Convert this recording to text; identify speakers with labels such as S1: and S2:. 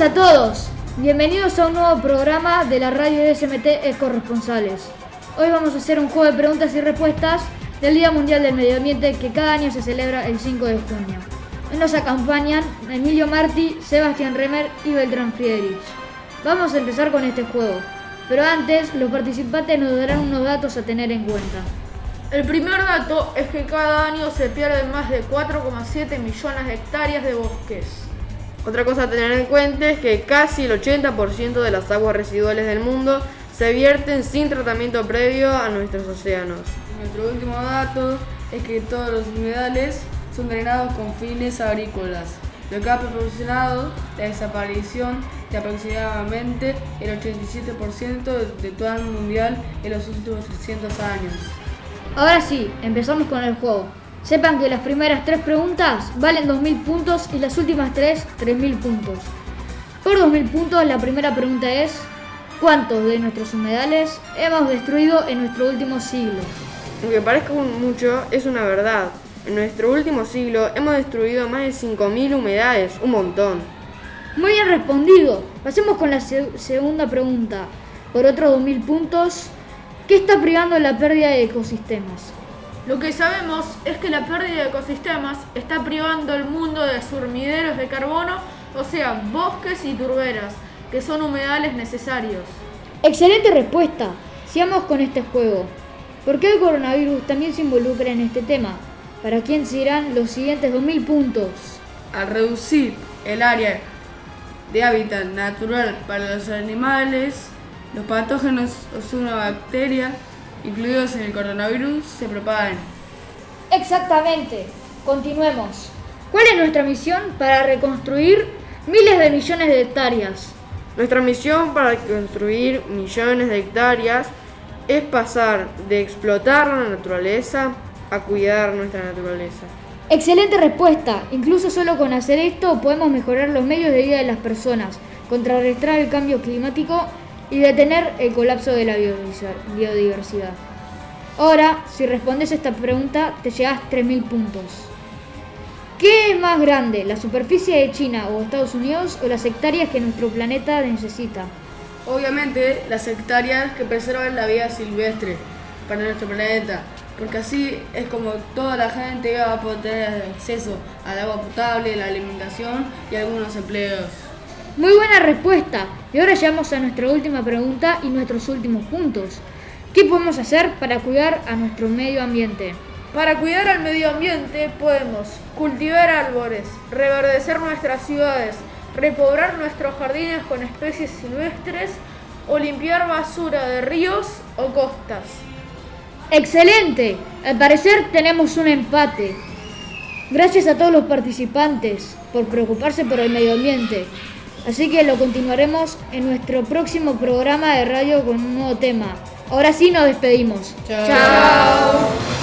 S1: a todos, bienvenidos a un nuevo programa de la radio de SMT Corresponsales. Hoy vamos a hacer un juego de preguntas y respuestas del Día Mundial del Medio Ambiente que cada año se celebra el 5 de junio. Hoy nos acompañan Emilio Martí, Sebastián Remer y Beltrán Friedrich. Vamos a empezar con este juego, pero antes los participantes nos darán unos datos a tener en cuenta.
S2: El primer dato es que cada año se pierden más de 4,7 millones de hectáreas de bosques.
S3: Otra cosa a tener en cuenta es que casi el 80% de las aguas residuales del mundo se vierten sin tratamiento previo a nuestros océanos.
S4: Nuestro último dato es que todos los humedales son drenados con fines agrícolas, lo que ha proporcionado la desaparición de aproximadamente el 87% de todo el mundial en los últimos 300 años.
S1: Ahora sí, empezamos con el juego. Sepan que las primeras tres preguntas valen 2.000 puntos y las últimas tres 3.000 puntos. Por 2.000 puntos la primera pregunta es, ¿cuántos de nuestros humedales hemos destruido en nuestro último siglo?
S3: Aunque parezca mucho, es una verdad. En nuestro último siglo hemos destruido más de 5.000 humedales, un montón.
S1: Muy bien respondido. Pasemos con la segunda pregunta. Por otros 2.000 puntos, ¿qué está privando la pérdida de ecosistemas?
S2: Lo que sabemos es que la pérdida de ecosistemas está privando el mundo de surmideros de carbono, o sea, bosques y turberas, que son humedales necesarios.
S1: Excelente respuesta. Sigamos con este juego. ¿Por qué el coronavirus también se involucra en este tema? ¿Para quién se irán los siguientes 2.000 puntos?
S4: Al reducir el área de hábitat natural para los animales, los patógenos o una bacteria incluidos en el coronavirus, se propagan.
S1: Exactamente. Continuemos. ¿Cuál es nuestra misión para reconstruir miles de millones de hectáreas?
S3: Nuestra misión para reconstruir millones de hectáreas es pasar de explotar la naturaleza a cuidar nuestra naturaleza.
S1: Excelente respuesta. Incluso solo con hacer esto podemos mejorar los medios de vida de las personas, contrarrestar el cambio climático y detener el colapso de la biodiversidad. Ahora, si respondes esta pregunta, te llevas 3.000 puntos. ¿Qué es más grande, la superficie de China o Estados Unidos o las hectáreas que nuestro planeta necesita?
S4: Obviamente, las hectáreas que preservan la vida silvestre para nuestro planeta, porque así es como toda la gente va a poder tener acceso al agua potable, la alimentación y algunos empleos.
S1: Muy buena respuesta. Y ahora llegamos a nuestra última pregunta y nuestros últimos puntos. ¿Qué podemos hacer para cuidar a nuestro medio ambiente?
S2: Para cuidar al medio ambiente podemos cultivar árboles, reverdecer nuestras ciudades, repoblar nuestros jardines con especies silvestres o limpiar basura de ríos o costas.
S1: ¡Excelente! Al parecer tenemos un empate. Gracias a todos los participantes por preocuparse por el medio ambiente. Así que lo continuaremos en nuestro próximo programa de radio con un nuevo tema. Ahora sí nos despedimos.
S2: Chao.